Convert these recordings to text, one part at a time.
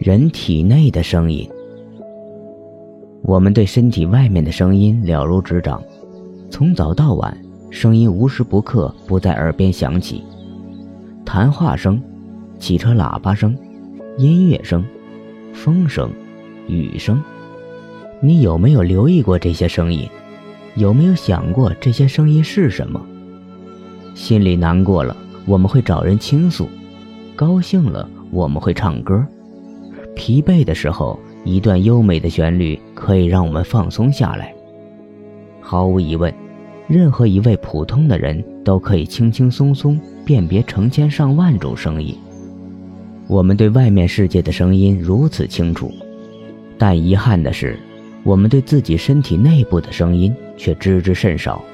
人体内的声音，我们对身体外面的声音了如指掌，从早到晚，声音无时不刻不在耳边响起，谈话声、汽车喇叭声、音乐声、风声、雨声，你有没有留意过这些声音？有没有想过这些声音是什么？心里难过了，我们会找人倾诉；高兴了，我们会唱歌。疲惫的时候，一段优美的旋律可以让我们放松下来。毫无疑问，任何一位普通的人都可以轻轻松松辨别成千上万种声音。我们对外面世界的声音如此清楚，但遗憾的是，我们对自己身体内部的声音却知之甚少。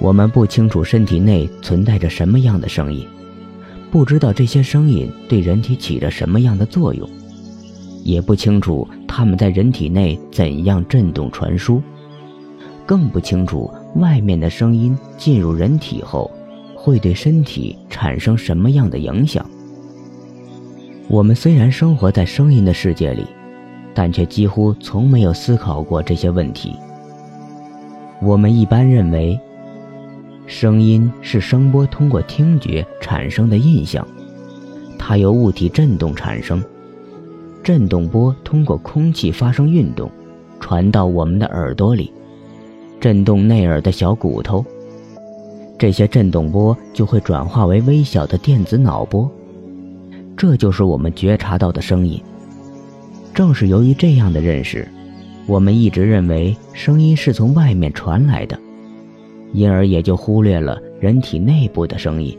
我们不清楚身体内存在着什么样的声音，不知道这些声音对人体起着什么样的作用。也不清楚它们在人体内怎样震动传输，更不清楚外面的声音进入人体后会对身体产生什么样的影响。我们虽然生活在声音的世界里，但却几乎从没有思考过这些问题。我们一般认为，声音是声波通过听觉产生的印象，它由物体振动产生。振动波通过空气发生运动，传到我们的耳朵里，震动内耳的小骨头。这些振动波就会转化为微小的电子脑波，这就是我们觉察到的声音。正是由于这样的认识，我们一直认为声音是从外面传来的，因而也就忽略了人体内部的声音。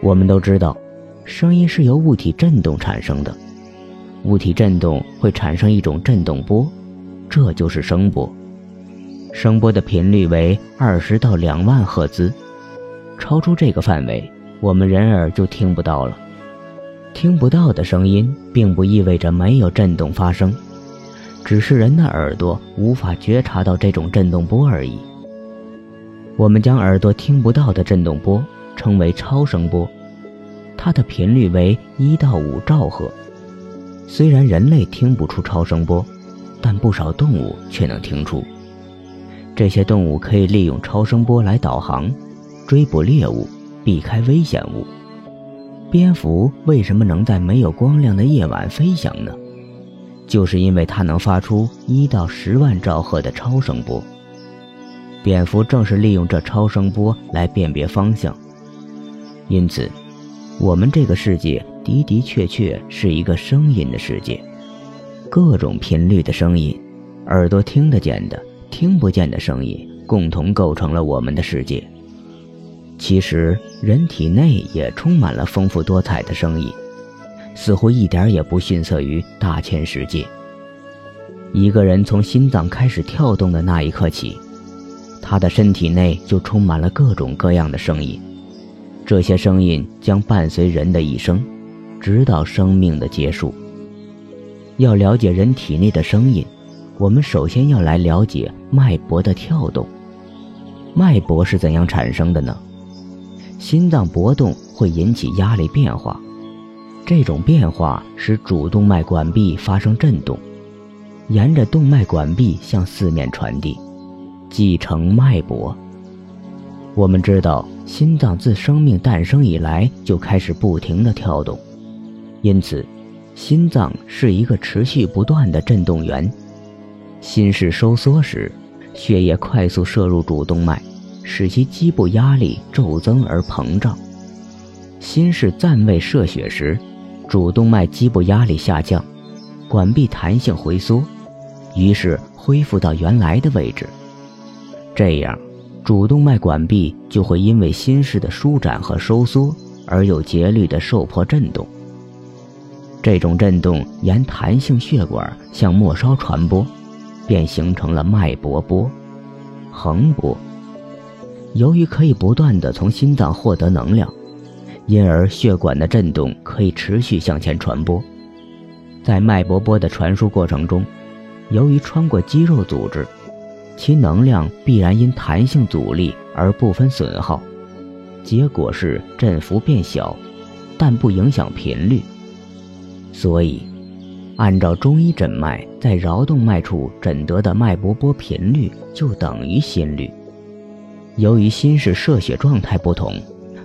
我们都知道，声音是由物体振动产生的。物体振动会产生一种振动波，这就是声波。声波的频率为二十到两万赫兹，超出这个范围，我们人耳就听不到了。听不到的声音，并不意味着没有振动发生，只是人的耳朵无法觉察到这种振动波而已。我们将耳朵听不到的振动波称为超声波，它的频率为一到五兆赫。虽然人类听不出超声波，但不少动物却能听出。这些动物可以利用超声波来导航、追捕猎物、避开危险物。蝙蝠为什么能在没有光亮的夜晚飞翔呢？就是因为它能发出一到十万兆赫的超声波。蝙蝠正是利用这超声波来辨别方向。因此，我们这个世界。的的确确是一个声音的世界，各种频率的声音，耳朵听得见的、听不见的声音，共同构成了我们的世界。其实，人体内也充满了丰富多彩的声音，似乎一点也不逊色于大千世界。一个人从心脏开始跳动的那一刻起，他的身体内就充满了各种各样的声音，这些声音将伴随人的一生。直到生命的结束。要了解人体内的声音，我们首先要来了解脉搏的跳动。脉搏是怎样产生的呢？心脏搏动会引起压力变化，这种变化使主动脉管壁发生震动，沿着动脉管壁向四面传递，即成脉搏。我们知道，心脏自生命诞生以来就开始不停地跳动。因此，心脏是一个持续不断的振动源。心室收缩时，血液快速摄入主动脉，使其基部压力骤增而膨胀；心室暂未摄血时，主动脉基部压力下降，管壁弹性回缩，于是恢复到原来的位置。这样，主动脉管壁就会因为心室的舒展和收缩而有节律的受迫振动。这种震动沿弹性血管向末梢传播，便形成了脉搏波、横波。由于可以不断地从心脏获得能量，因而血管的震动可以持续向前传播。在脉搏波的传输过程中，由于穿过肌肉组织，其能量必然因弹性阻力而部分损耗，结果是振幅变小，但不影响频率。所以，按照中医诊脉，在桡动脉处诊得的脉搏波频率就等于心率。由于心室射血状态不同，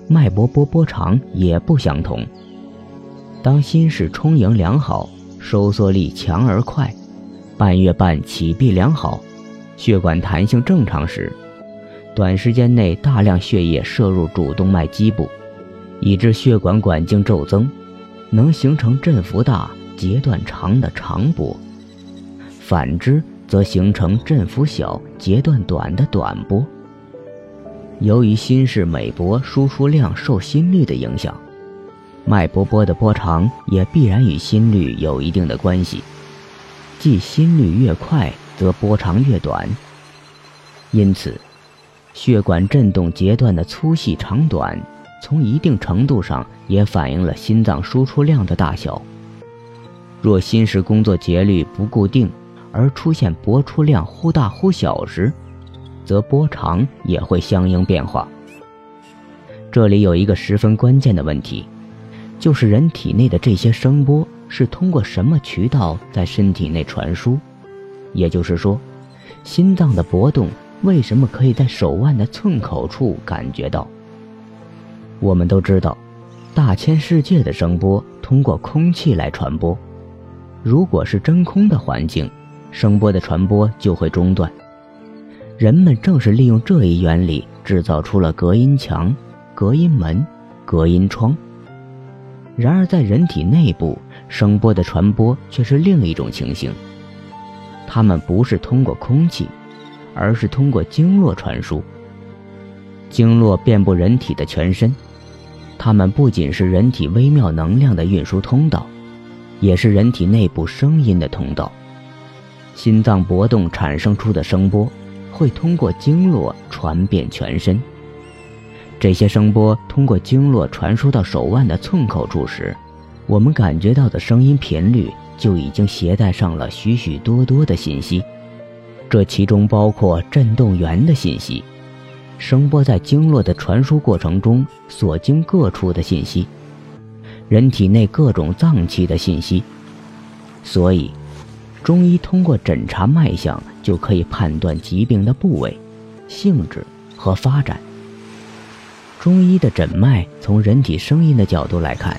脉搏波波长也不相同。当心室充盈良好，收缩力强而快，半月半起闭良好，血管弹性正常时，短时间内大量血液摄入主动脉基部，以致血管管径骤增，能形成振幅大、截断长的长波；反之，则形成振幅小、截断短的短波。由于心室每搏输出量受心率的影响，脉搏波的波长也必然与心率有一定的关系，即心率越快，则波长越短。因此，血管振动截断的粗细长短，从一定程度上也反映了心脏输出量的大小。若心室工作节律不固定，而出现搏出量忽大忽小时，则波长也会相应变化。这里有一个十分关键的问题，就是人体内的这些声波是通过什么渠道在身体内传输？也就是说，心脏的搏动为什么可以在手腕的寸口处感觉到？我们都知道，大千世界的声波通过空气来传播，如果是真空的环境，声波的传播就会中断。人们正是利用这一原理，制造出了隔音墙、隔音门、隔音窗。然而，在人体内部，声波的传播却是另一种情形。它们不是通过空气，而是通过经络传输。经络遍布人体的全身，它们不仅是人体微妙能量的运输通道，也是人体内部声音的通道。心脏搏动产生出的声波。会通过经络传遍全身。这些声波通过经络传输到手腕的寸口处时，我们感觉到的声音频率就已经携带上了许许多多的信息，这其中包括振动源的信息，声波在经络的传输过程中所经各处的信息，人体内各种脏器的信息。所以，中医通过诊查脉象。就可以判断疾病的部位、性质和发展。中医的诊脉，从人体声音的角度来看，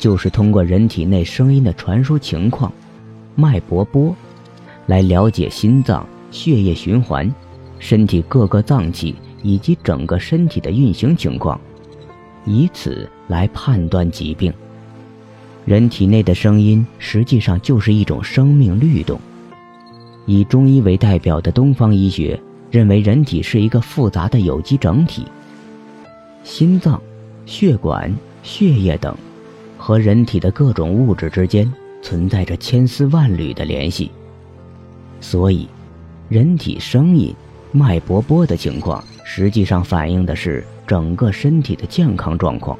就是通过人体内声音的传输情况、脉搏波，来了解心脏、血液循环、身体各个脏器以及整个身体的运行情况，以此来判断疾病。人体内的声音实际上就是一种生命律动。以中医为代表的东方医学认为，人体是一个复杂的有机整体，心脏、血管、血液等，和人体的各种物质之间存在着千丝万缕的联系。所以，人体声音、脉搏波的情况，实际上反映的是整个身体的健康状况。